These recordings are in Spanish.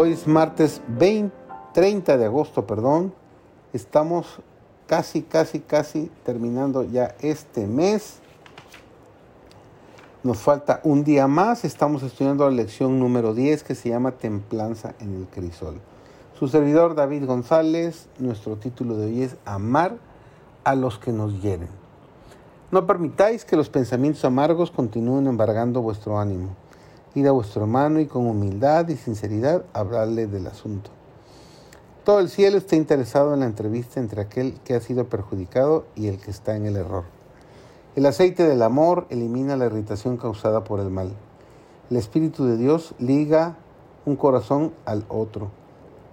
Hoy es martes 20, 30 de agosto, perdón. Estamos casi, casi, casi terminando ya este mes. Nos falta un día más. Estamos estudiando la lección número 10 que se llama Templanza en el Crisol. Su servidor David González, nuestro título de hoy es Amar a los que nos hieren. No permitáis que los pensamientos amargos continúen embargando vuestro ánimo ir a vuestro hermano y con humildad y sinceridad hablarle del asunto. Todo el cielo está interesado en la entrevista entre aquel que ha sido perjudicado y el que está en el error. El aceite del amor elimina la irritación causada por el mal. El Espíritu de Dios liga un corazón al otro.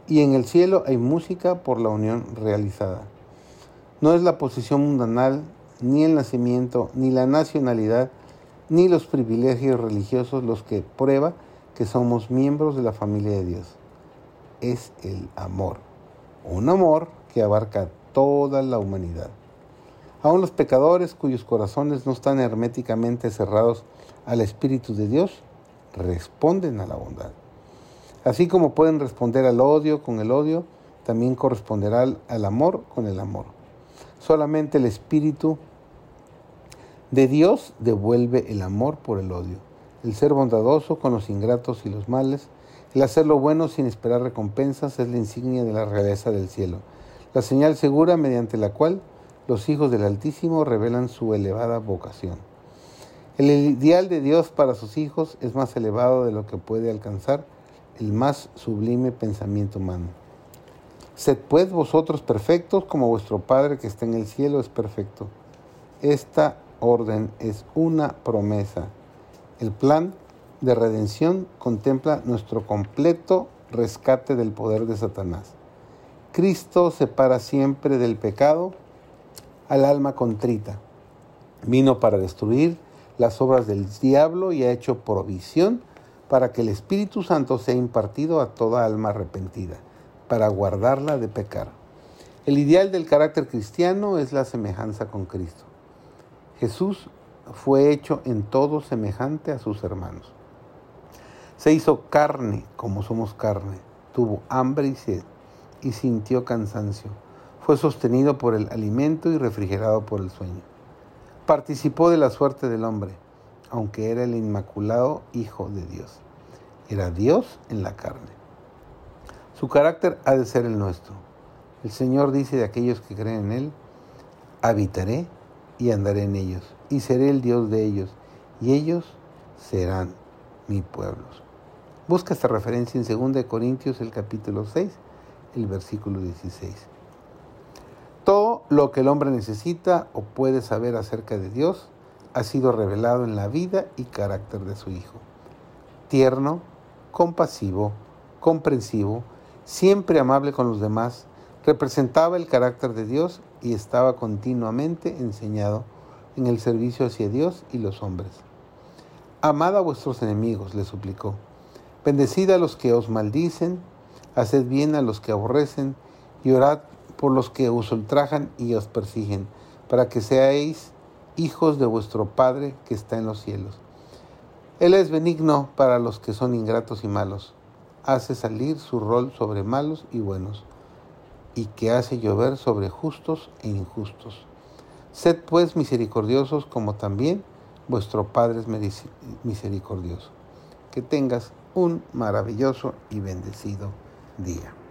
Y en el cielo hay música por la unión realizada. No es la posición mundanal, ni el nacimiento, ni la nacionalidad, ni los privilegios religiosos los que prueba que somos miembros de la familia de Dios. Es el amor, un amor que abarca toda la humanidad. Aún los pecadores cuyos corazones no están herméticamente cerrados al Espíritu de Dios, responden a la bondad. Así como pueden responder al odio con el odio, también corresponderá al amor con el amor. Solamente el Espíritu de Dios devuelve el amor por el odio, el ser bondadoso con los ingratos y los males, el hacer lo bueno sin esperar recompensas es la insignia de la realeza del cielo, la señal segura mediante la cual los hijos del Altísimo revelan su elevada vocación. El ideal de Dios para sus hijos es más elevado de lo que puede alcanzar el más sublime pensamiento humano. Sed pues vosotros perfectos como vuestro Padre que está en el cielo es perfecto. Esta orden es una promesa. El plan de redención contempla nuestro completo rescate del poder de Satanás. Cristo separa siempre del pecado al alma contrita. Vino para destruir las obras del diablo y ha hecho provisión para que el Espíritu Santo sea impartido a toda alma arrepentida, para guardarla de pecar. El ideal del carácter cristiano es la semejanza con Cristo. Jesús fue hecho en todo semejante a sus hermanos. Se hizo carne como somos carne, tuvo hambre y sed y sintió cansancio. Fue sostenido por el alimento y refrigerado por el sueño. Participó de la suerte del hombre, aunque era el inmaculado Hijo de Dios. Era Dios en la carne. Su carácter ha de ser el nuestro. El Señor dice de aquellos que creen en Él, habitaré y andaré en ellos, y seré el Dios de ellos, y ellos serán mi pueblo. Busca esta referencia en 2 Corintios el capítulo 6, el versículo 16. Lo que el hombre necesita o puede saber acerca de Dios ha sido revelado en la vida y carácter de su Hijo. Tierno, compasivo, comprensivo, siempre amable con los demás, representaba el carácter de Dios y estaba continuamente enseñado en el servicio hacia Dios y los hombres. Amad a vuestros enemigos, le suplicó. Bendecid a los que os maldicen, haced bien a los que aborrecen, y orad por los que os ultrajan y os persiguen, para que seáis hijos de vuestro Padre que está en los cielos. Él es benigno para los que son ingratos y malos, hace salir su rol sobre malos y buenos y que hace llover sobre justos e injustos. Sed pues misericordiosos como también vuestro Padre es misericordioso. Que tengas un maravilloso y bendecido día.